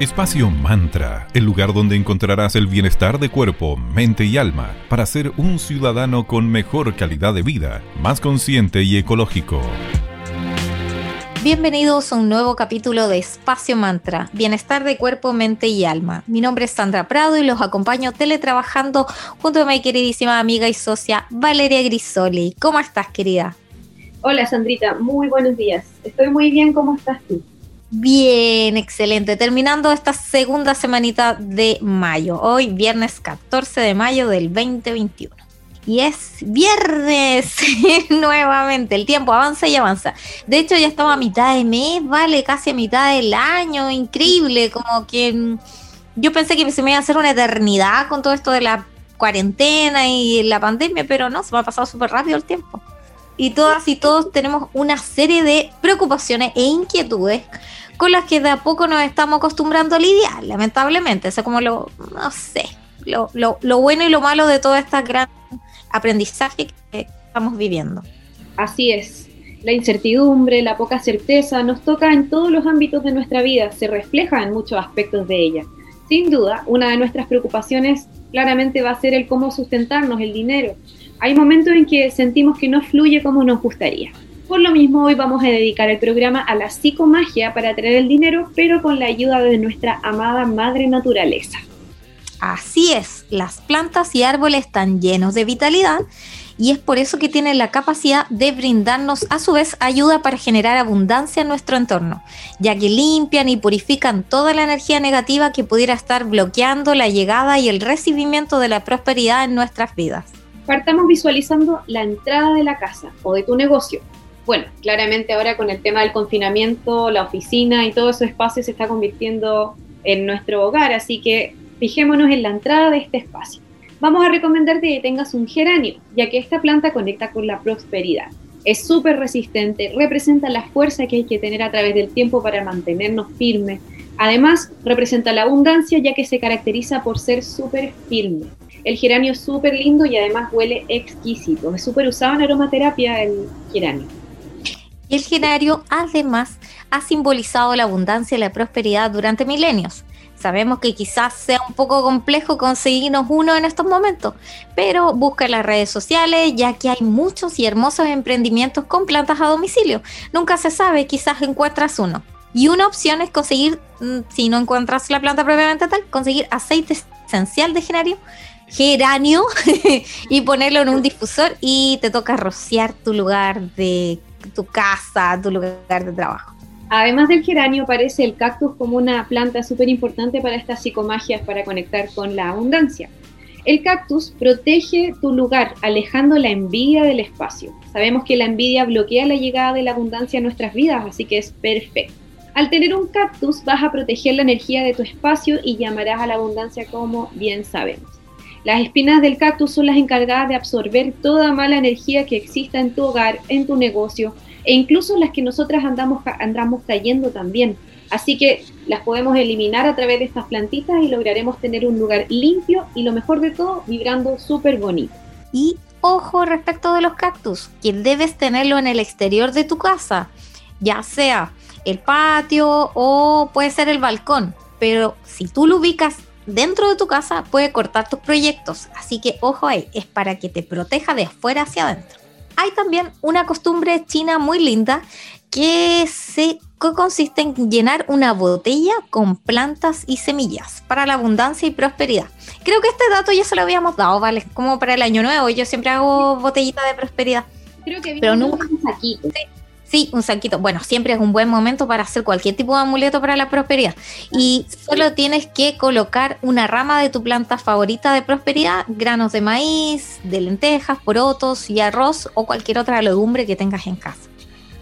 Espacio Mantra, el lugar donde encontrarás el bienestar de cuerpo, mente y alma para ser un ciudadano con mejor calidad de vida, más consciente y ecológico. Bienvenidos a un nuevo capítulo de Espacio Mantra, Bienestar de Cuerpo, Mente y Alma. Mi nombre es Sandra Prado y los acompaño teletrabajando junto a mi queridísima amiga y socia Valeria Grisoli. ¿Cómo estás, querida? Hola, Sandrita. Muy buenos días. Estoy muy bien. ¿Cómo estás tú? Bien, excelente. Terminando esta segunda semanita de mayo. Hoy, viernes 14 de mayo del 2021. Y es viernes nuevamente. El tiempo avanza y avanza. De hecho, ya estamos a mitad de mes, vale, casi a mitad del año. Increíble. Como que mm, yo pensé que se me iba a hacer una eternidad con todo esto de la cuarentena y la pandemia, pero no, se me ha pasado súper rápido el tiempo. Y todas y todos tenemos una serie de preocupaciones e inquietudes con las que de a poco nos estamos acostumbrando a lidiar, lamentablemente. Eso es como lo, no sé, lo, lo, bueno y lo malo de todo este gran aprendizaje que estamos viviendo. Así es. La incertidumbre, la poca certeza nos toca en todos los ámbitos de nuestra vida, se refleja en muchos aspectos de ella. Sin duda, una de nuestras preocupaciones claramente va a ser el cómo sustentarnos, el dinero. Hay momentos en que sentimos que no fluye como nos gustaría. Por lo mismo, hoy vamos a dedicar el programa a la psicomagia para traer el dinero, pero con la ayuda de nuestra amada madre naturaleza. Así es, las plantas y árboles están llenos de vitalidad y es por eso que tienen la capacidad de brindarnos a su vez ayuda para generar abundancia en nuestro entorno, ya que limpian y purifican toda la energía negativa que pudiera estar bloqueando la llegada y el recibimiento de la prosperidad en nuestras vidas. Partamos visualizando la entrada de la casa o de tu negocio bueno, claramente ahora con el tema del confinamiento, la oficina y todo ese espacio se está convirtiendo en nuestro hogar, así que fijémonos en la entrada de este espacio. Vamos a recomendarte que tengas un geranio, ya que esta planta conecta con la prosperidad. Es súper resistente, representa la fuerza que hay que tener a través del tiempo para mantenernos firmes. Además, representa la abundancia, ya que se caracteriza por ser súper firme. El geranio es súper lindo y además huele exquisito. Es súper usado en aromaterapia el geranio. El genario además ha simbolizado la abundancia y la prosperidad durante milenios. Sabemos que quizás sea un poco complejo conseguirnos uno en estos momentos, pero busca en las redes sociales ya que hay muchos y hermosos emprendimientos con plantas a domicilio. Nunca se sabe, quizás encuentras uno. Y una opción es conseguir, mm, si no encuentras la planta propiamente tal, conseguir aceite esencial de genario, geranio, y ponerlo en un difusor y te toca rociar tu lugar de tu casa, tu lugar de trabajo. Además del geranio, aparece el cactus como una planta súper importante para estas psicomagias para conectar con la abundancia. El cactus protege tu lugar, alejando la envidia del espacio. Sabemos que la envidia bloquea la llegada de la abundancia a nuestras vidas, así que es perfecto. Al tener un cactus vas a proteger la energía de tu espacio y llamarás a la abundancia como bien sabemos. Las espinas del cactus son las encargadas de absorber toda mala energía que exista en tu hogar, en tu negocio e incluso las que nosotras andamos, andamos cayendo también. Así que las podemos eliminar a través de estas plantitas y lograremos tener un lugar limpio y lo mejor de todo, vibrando súper bonito. Y ojo respecto de los cactus, que debes tenerlo en el exterior de tu casa, ya sea el patio o puede ser el balcón. Pero si tú lo ubicas dentro de tu casa puede cortar tus proyectos, así que ojo ahí, es para que te proteja de afuera hacia adentro. Hay también una costumbre china muy linda que se consiste en llenar una botella con plantas y semillas para la abundancia y prosperidad. Creo que este dato ya se lo habíamos dado, ¿vale? Como para el año nuevo, yo siempre hago botellita de prosperidad. Creo que pero nunca un saquito. Sí, un saquito. Bueno, siempre es un buen momento para hacer cualquier tipo de amuleto para la prosperidad. Y solo tienes que colocar una rama de tu planta favorita de prosperidad, granos de maíz, de lentejas, porotos y arroz o cualquier otra legumbre que tengas en casa.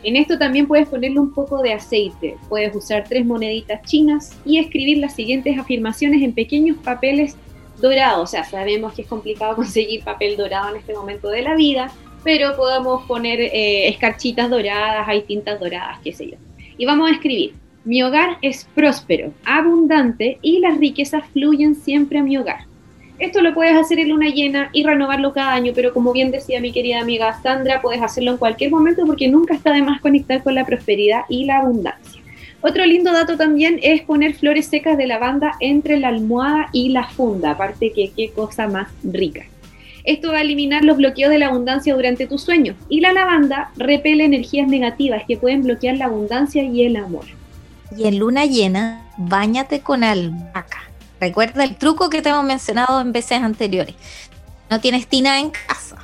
En esto también puedes ponerle un poco de aceite. Puedes usar tres moneditas chinas y escribir las siguientes afirmaciones en pequeños papeles dorados. O sea, sabemos que es complicado conseguir papel dorado en este momento de la vida, pero podemos poner eh, escarchitas doradas, hay tintas doradas, qué sé yo. Y vamos a escribir, mi hogar es próspero, abundante y las riquezas fluyen siempre a mi hogar. Esto lo puedes hacer en luna llena y renovarlo cada año, pero como bien decía mi querida amiga Sandra, puedes hacerlo en cualquier momento porque nunca está de más conectar con la prosperidad y la abundancia. Otro lindo dato también es poner flores secas de lavanda entre la almohada y la funda, aparte que qué cosa más rica. Esto va a eliminar los bloqueos de la abundancia durante tu sueño y la lavanda repele energías negativas que pueden bloquear la abundancia y el amor. Y en luna llena, bañate con albahaca. Recuerda el truco que te hemos mencionado en veces anteriores. No tienes tina en casa.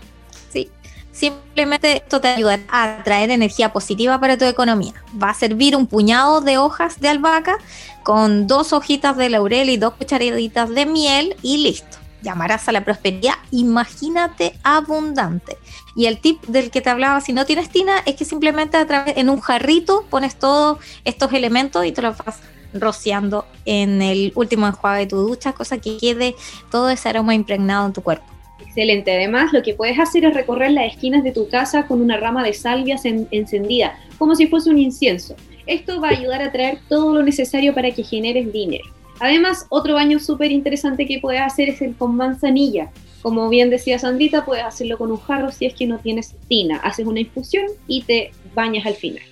¿sí? Simplemente esto te ayuda a traer energía positiva para tu economía. Va a servir un puñado de hojas de albahaca con dos hojitas de laurel y dos cucharaditas de miel y listo. Llamarás a la prosperidad. Imagínate abundante. Y el tip del que te hablaba, si no tienes tina, es que simplemente a través, en un jarrito pones todos estos elementos y te los vas rociando en el último enjuague de tu ducha, cosa que quede todo ese aroma impregnado en tu cuerpo. Excelente. Además, lo que puedes hacer es recorrer las esquinas de tu casa con una rama de salvias encendida, como si fuese un incienso. Esto va a ayudar a traer todo lo necesario para que generes dinero. Además, otro baño súper interesante que puedes hacer es el con manzanilla. Como bien decía Sandrita, puedes hacerlo con un jarro si es que no tienes tina. Haces una infusión y te bañas al final.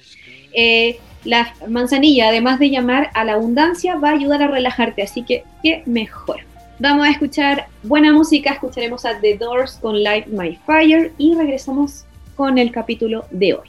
Eh, la manzanilla, además de llamar a la abundancia, va a ayudar a relajarte, así que qué mejor. Vamos a escuchar buena música, escucharemos a The Doors con Light My Fire y regresamos con el capítulo de hoy.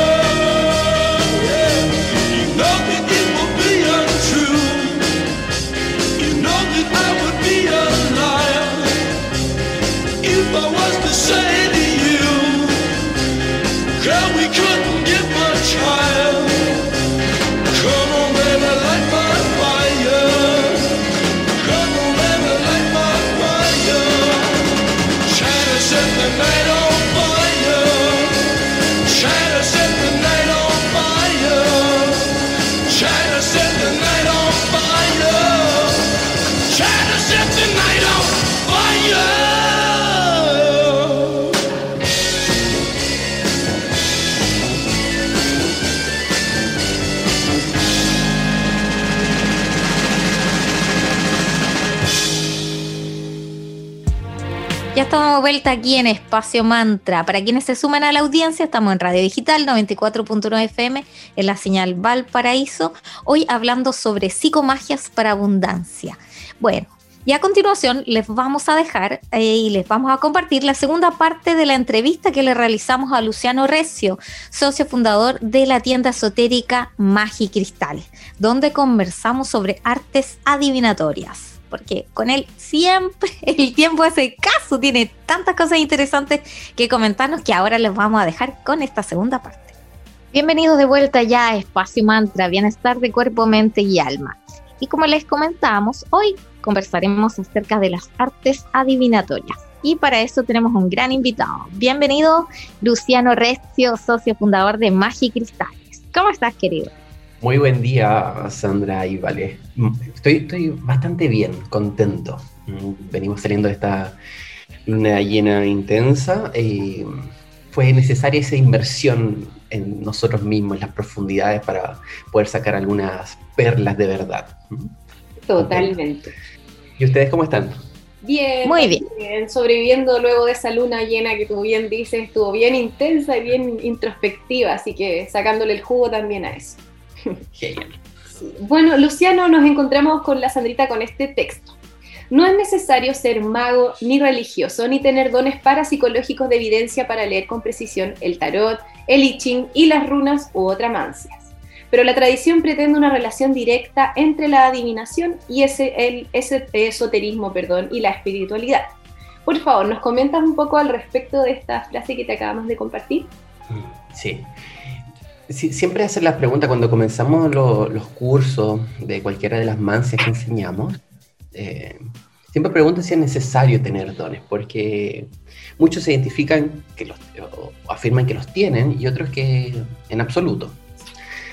Estamos de vuelta aquí en Espacio Mantra. Para quienes se suman a la audiencia, estamos en Radio Digital 94.9 FM, en la señal Valparaíso, hoy hablando sobre psicomagias para abundancia. Bueno, y a continuación les vamos a dejar eh, y les vamos a compartir la segunda parte de la entrevista que le realizamos a Luciano Recio, socio fundador de la tienda esotérica Cristales, donde conversamos sobre artes adivinatorias. Porque con él siempre el tiempo hace caso, tiene tantas cosas interesantes que comentarnos que ahora les vamos a dejar con esta segunda parte. Bienvenidos de vuelta ya a Espacio Mantra, Bienestar de Cuerpo, Mente y Alma. Y como les comentábamos, hoy conversaremos acerca de las artes adivinatorias. Y para eso tenemos un gran invitado. Bienvenido, Luciano Recio, socio fundador de Magi Cristales. ¿Cómo estás, querido? Muy buen día, Sandra y Vale. Estoy, estoy bastante bien, contento. Venimos saliendo de esta luna llena intensa y fue necesaria esa inversión en nosotros mismos, en las profundidades, para poder sacar algunas perlas de verdad. Totalmente. ¿Y ustedes cómo están? Bien, muy bien. Sobreviviendo luego de esa luna llena que tú bien dices, estuvo bien intensa y bien introspectiva, así que sacándole el jugo también a eso. Genial. Bueno, Luciano, nos encontramos con la Sandrita con este texto. No es necesario ser mago ni religioso, ni tener dones parapsicológicos de evidencia para leer con precisión el tarot, el I Ching y las runas u otras mancias. Pero la tradición pretende una relación directa entre la adivinación y ese, el, ese esoterismo perdón, y la espiritualidad. Por favor, ¿nos comentas un poco al respecto de esta frase que te acabamos de compartir? Sí siempre hacen la pregunta cuando comenzamos los cursos de cualquiera de las mancias que enseñamos. Eh, siempre preguntan si es necesario tener dones, porque muchos se identifican que los, o afirman que los tienen y otros que en absoluto.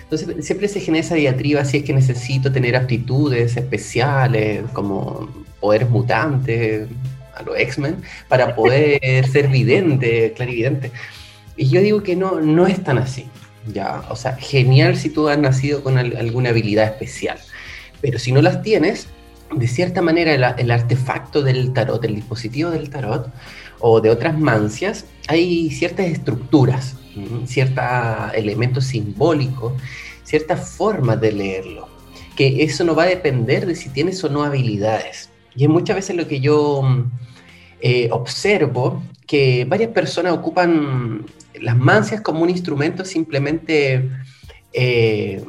Entonces siempre se genera esa diatriba si es que necesito tener aptitudes especiales como poderes mutantes a los X-Men para poder ser vidente, clarividente. Y yo digo que no, no es tan así. ¿Ya? O sea, genial si tú has nacido con alguna habilidad especial, pero si no las tienes, de cierta manera el, artefacto del tarot, el dispositivo del tarot o de otras mancias, hay ciertas estructuras, ciertos elementos simbólicos, ciertas formas de leerlo, que eso no va a depender de si tienes o no habilidades. Y es muchas veces lo que yo eh, observo, que varias personas ocupan las mancias como un instrumento simplemente eh,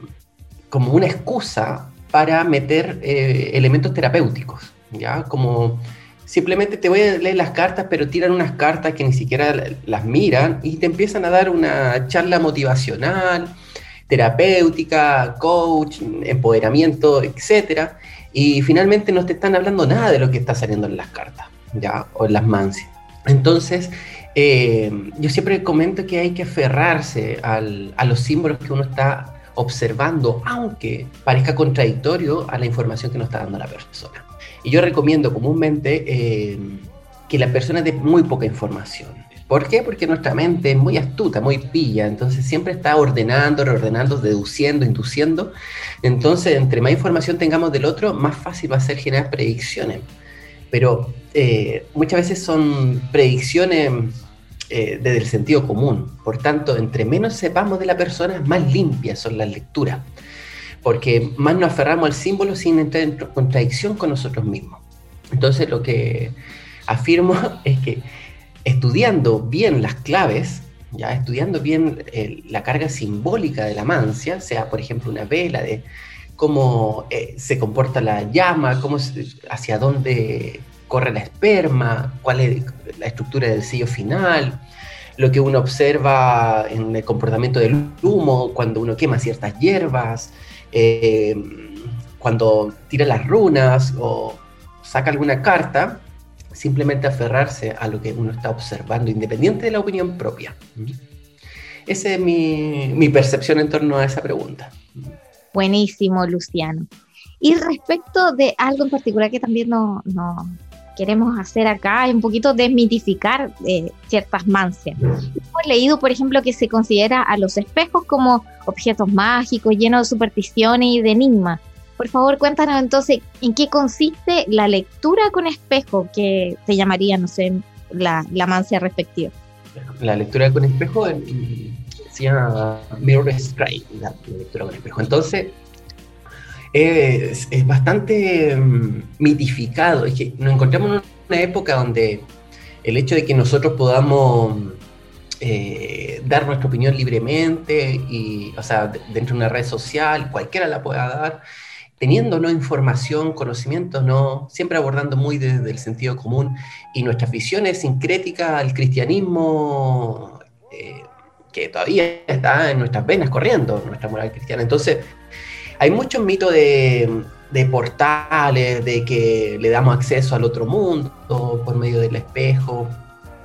como una excusa para meter eh, elementos terapéuticos, ¿ya? Como simplemente te voy a leer las cartas, pero tiran unas cartas que ni siquiera las miran y te empiezan a dar una charla motivacional, terapéutica, coach, empoderamiento, etc. Y finalmente no te están hablando nada de lo que está saliendo en las cartas, ¿ya? O en las mancias. Entonces, eh, yo siempre comento que hay que aferrarse a los símbolos que uno está observando, aunque parezca contradictorio a la información que nos está dando la persona. Y yo recomiendo comúnmente eh, que la persona dé muy poca información. ¿Por qué? Porque nuestra mente es muy astuta, muy pilla, entonces siempre está ordenando, reordenando, deduciendo, induciendo. Entonces, entre más información tengamos del otro, más fácil va a ser generar predicciones pero eh, muchas veces son predicciones eh, desde el sentido común. Por tanto, entre menos sepamos de la persona, más limpias son las lecturas, porque más nos aferramos al símbolo sin entrar en contradicción con nosotros mismos. Entonces, lo que afirmo es que estudiando bien las claves, ya estudiando bien eh, la carga simbólica de la mancia, sea por ejemplo una vela de cómo eh, se comporta la llama, cómo hacia dónde corre la esperma, cuál es la estructura del sello final, lo que uno observa en el comportamiento del humo cuando uno quema ciertas hierbas, eh, cuando tira las runas o saca alguna carta, simplemente aferrarse a lo que uno está observando, independiente de la opinión propia. Esa es mi, mi percepción en torno a esa pregunta. Buenísimo, Luciano. Y respecto de algo en particular que también no, queremos hacer acá, es un poquito desmitificar eh, ciertas mancias. Hemos leído, por ejemplo, que se considera a los espejos como objetos mágicos, llenos de supersticiones y de enigmas. Por favor, cuéntanos entonces en qué consiste la lectura con espejo, que se llamaría, no sé, la, la mancia respectiva. La lectura con espejo Mirror Strike, lectura espejo. Entonces, es, bastante mm, mitificado. Es que nos encontramos en una época donde el hecho de que nosotros podamos eh, dar nuestra opinión libremente, y, o sea, dentro de una red social, cualquiera la pueda dar, teniendo ¿no? información, conocimiento, ¿no? siempre abordando muy desde el sentido común y nuestra visión es sincrética al cristianismo eh, todavía está en nuestras venas corriendo, nuestra moral cristiana. Entonces, hay muchos mitos de, de portales, de que le damos acceso al otro mundo por medio del espejo,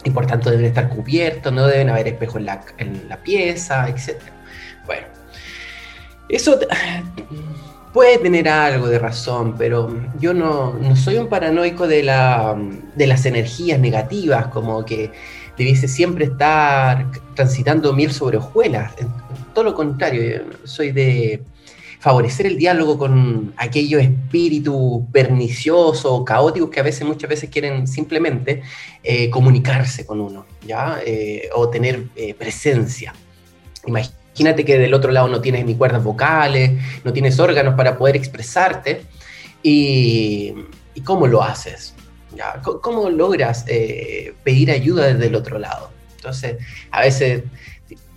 y por tanto deben estar cubiertos, no deben haber espejos en la, en la pieza, etc. Bueno, eso puede tener algo de razón, pero yo no, soy un paranoico de, la, de las energías negativas, como que debiese siempre estar transitando miel sobre hojuelas. Todo lo contrario, soy de favorecer el diálogo con aquellos espíritus perniciosos, caóticos que a veces, muchas veces quieren simplemente eh, comunicarse con uno, ¿ya? Eh, o tener eh, presencia. Imagínate que del otro lado no tienes ni cuerdas vocales, no tienes órganos para poder expresarte. ¿Y, cómo lo haces? ¿Cómo logras pedir ayuda desde el otro lado? Entonces, a veces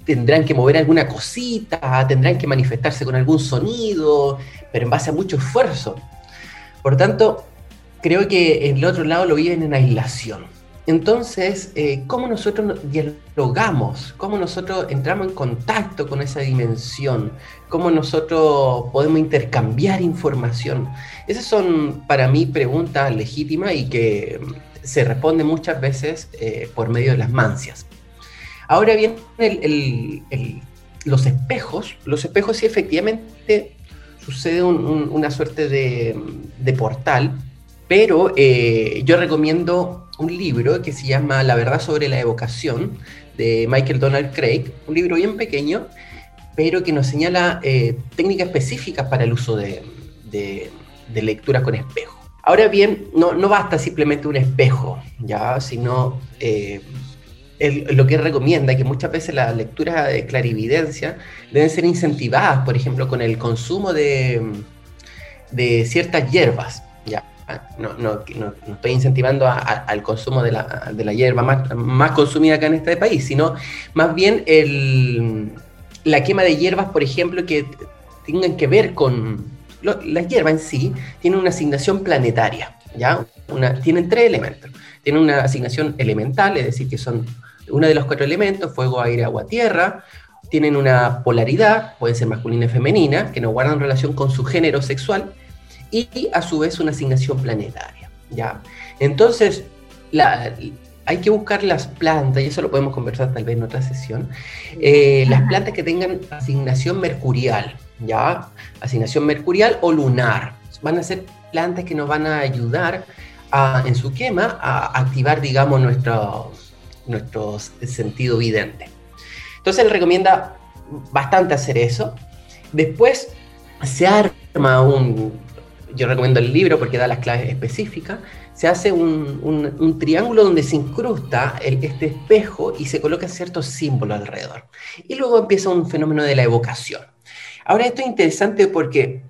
tendrán que mover alguna cosita, tendrán que manifestarse con algún sonido, pero en base a mucho esfuerzo. Por tanto, creo que el otro lado lo viven en aislación. Entonces, eh, ¿cómo nosotros dialogamos? ¿Cómo nosotros entramos en contacto con esa dimensión? ¿Cómo nosotros podemos intercambiar información? Esas son para mí preguntas legítimas y que se responden muchas veces eh, por medio de las mancias. Ahora bien, los espejos, los espejos sí efectivamente sucede una suerte de, portal, pero eh, yo recomiendo un libro que se llama La verdad sobre la evocación de Michael Donald Craig, un libro bien pequeño, pero que nos señala eh, técnicas específicas para el uso de, lectura con espejo. Ahora bien, no, no, basta simplemente un espejo, ¿ya? sino eh, lo que recomienda que muchas veces las lecturas de clarividencia deben ser incentivadas, por ejemplo, con el consumo de, de ciertas hierbas. Ya, no, no, no, estoy incentivando al consumo de la, de la hierba más, más, consumida acá en este país, sino más bien el, la quema de hierbas, por ejemplo, que tengan que ver con... la hierba en sí tiene una asignación planetaria, ¿ya? Una, tienen tres elementos. Tienen una asignación elemental, es decir, que son uno de los cuatro elementos, fuego, aire, agua, tierra, tienen una polaridad, puede ser masculina y femenina, que no guardan relación con su género sexual, y a su vez una asignación planetaria. ¿ya? Entonces, hay que buscar las plantas, y eso lo podemos conversar tal vez en otra sesión, eh, las plantas que tengan asignación mercurial, ¿ya? Asignación mercurial o lunar. Van a ser plantas que nos van a ayudar en su quema a activar, digamos, nuestro, nuestro sentido vidente. Entonces él recomienda bastante hacer eso. Después se arma un, yo recomiendo el libro porque da las claves específicas, se hace un, triángulo donde se incrusta este espejo y se coloca ciertos símbolos alrededor. Y luego empieza un fenómeno de la evocación. Ahora esto es interesante porque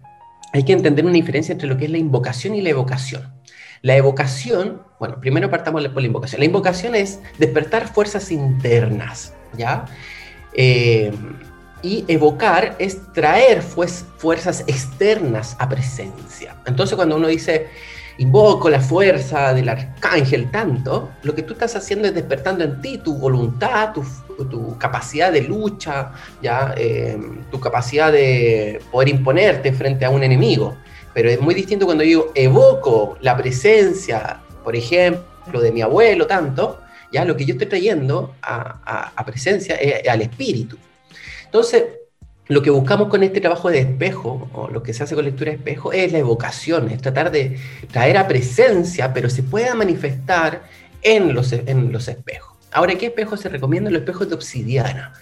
hay que entender una diferencia entre lo que es la invocación y la evocación. La evocación, bueno, primero partamos por la invocación. La invocación es despertar fuerzas internas, ¿ya? Eh, y evocar es traer fuerzas externas a presencia. Entonces cuando uno dice, invoco la fuerza del arcángel tanto, lo que tú estás haciendo es despertando en ti tu voluntad, tu, capacidad de lucha, ¿ya? Eh, tu capacidad de poder imponerte frente a un enemigo. Pero es muy distinto cuando yo evoco la presencia, por ejemplo, de mi abuelo tanto, ya lo que yo estoy trayendo a, presencia es, al espíritu. Entonces, lo que buscamos con este trabajo de espejo, o lo que se hace con lectura de espejo, es la evocación, es tratar de traer a presencia, pero se pueda manifestar en los, en los espejos. Ahora, ¿qué espejos se recomiendan? Los espejos de obsidiana.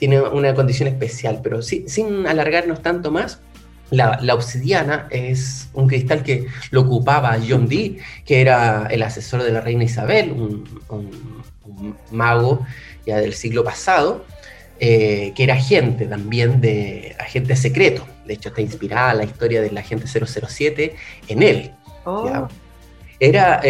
Tiene una condición especial, pero sin alargarnos tanto más, la, obsidiana es un cristal que lo ocupaba John Dee, que era el asesor de la reina Isabel, un, mago ya del siglo pasado, eh, que era agente también de agente secreto. De hecho, está inspirada la historia del agente 007 en él. Oh. Era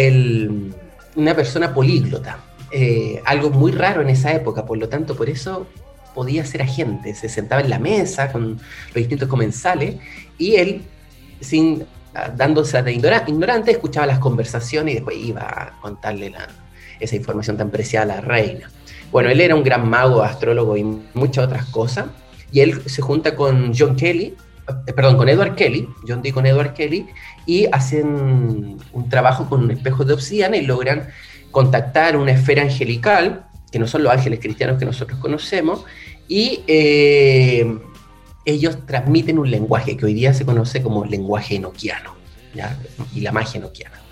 una persona políglota, eh, algo muy raro en esa época, por lo tanto, por eso podía ser agente, se sentaba en la mesa con los distintos comensales y él sin ah, dándose de ignora- ignorante, escuchaba las conversaciones y después iba a contarle la- esa información tan preciada a la reina. Bueno, él era un gran mago, astrólogo y muchas otras cosas. Y él se junta con John Kelly, eh, perdón, con Edward Kelly, John Dee con Edward Kelly, y hacen un trabajo con un espejo de obsidiana y logran contactar una esfera angelical, que no son los ángeles cristianos que nosotros conocemos, y eh, ellos transmiten un lenguaje que hoy día se conoce como lenguaje enoquiano, y la magia enoquiana.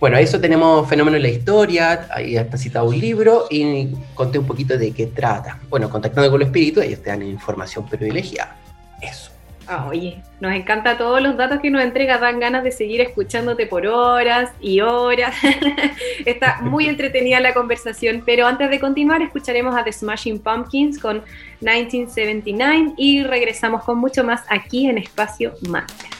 Bueno, a eso tenemos fenómeno en la historia, ahí está citado un libro y conté un poquito de qué trata. Bueno, contactando con los espíritus, ellos te dan información privilegiada. Eso. Ah, oye, nos encanta todos los datos que nos entregas, dan ganas de seguir escuchándote por horas y horas. Está muy entretenida la conversación, pero antes de continuar escucharemos a The Smashing Pumpkins con 1979 y regresamos con mucho más aquí en Espacio Master.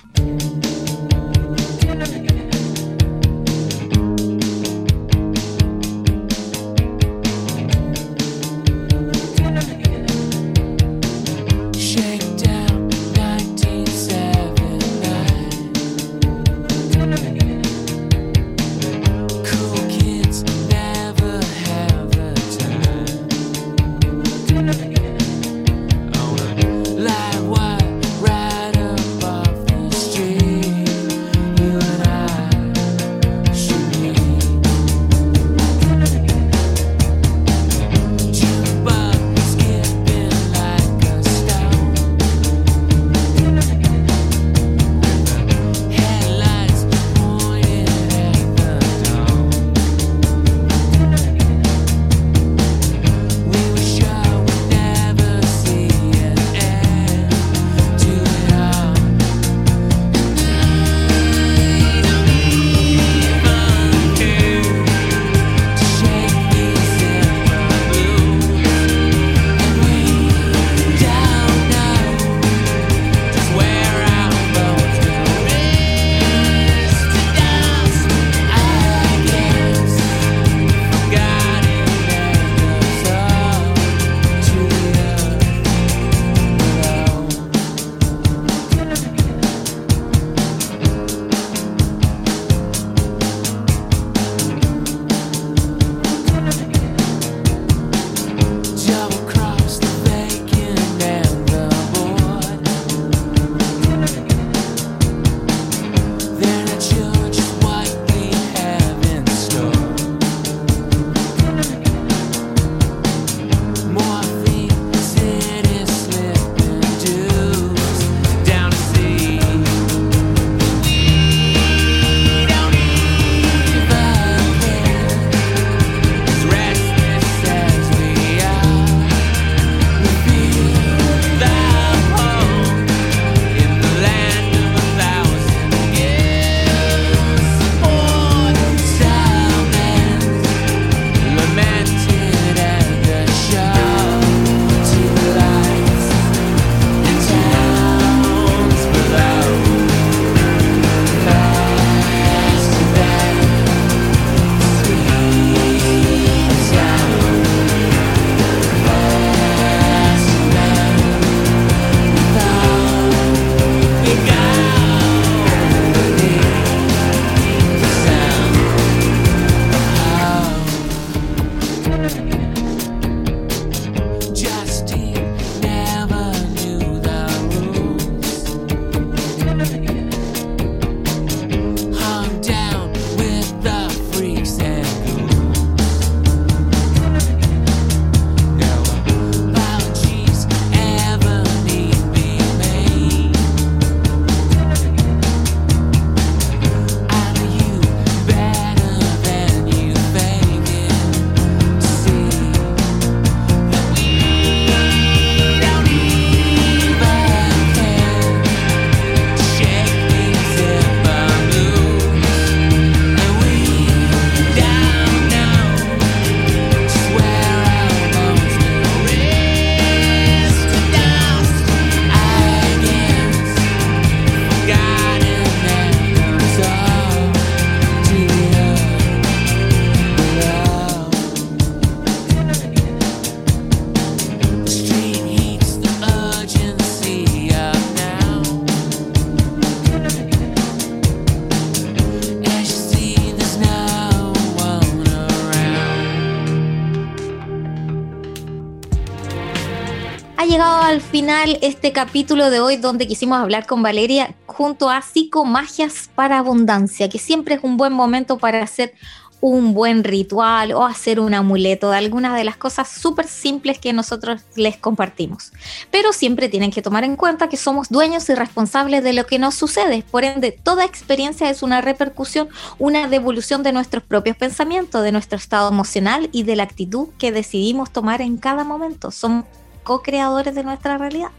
Final este capítulo de hoy donde quisimos hablar con Valeria junto a Psicomagias para Abundancia, que siempre es un buen momento para hacer un buen ritual o hacer un amuleto de algunas de las cosas súper simples que nosotros les compartimos. Pero siempre tienen que tomar en cuenta que somos dueños y responsables de lo que nos sucede. Por ende, toda experiencia es una repercusión, una devolución de nuestros propios pensamientos, de nuestro estado emocional y de la actitud que decidimos tomar en cada momento. Somos co-creadores de nuestra realidad.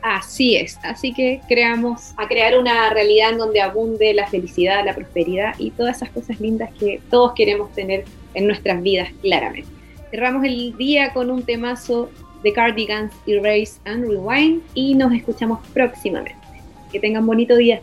Así es, así que creamos a crear una realidad en donde abunde la felicidad, la prosperidad y todas esas cosas lindas que todos queremos tener en nuestras vidas claramente. Cerramos el día con un temazo de Cardigans, Erase and Rewind y nos escuchamos próximamente. Que tengan bonito día.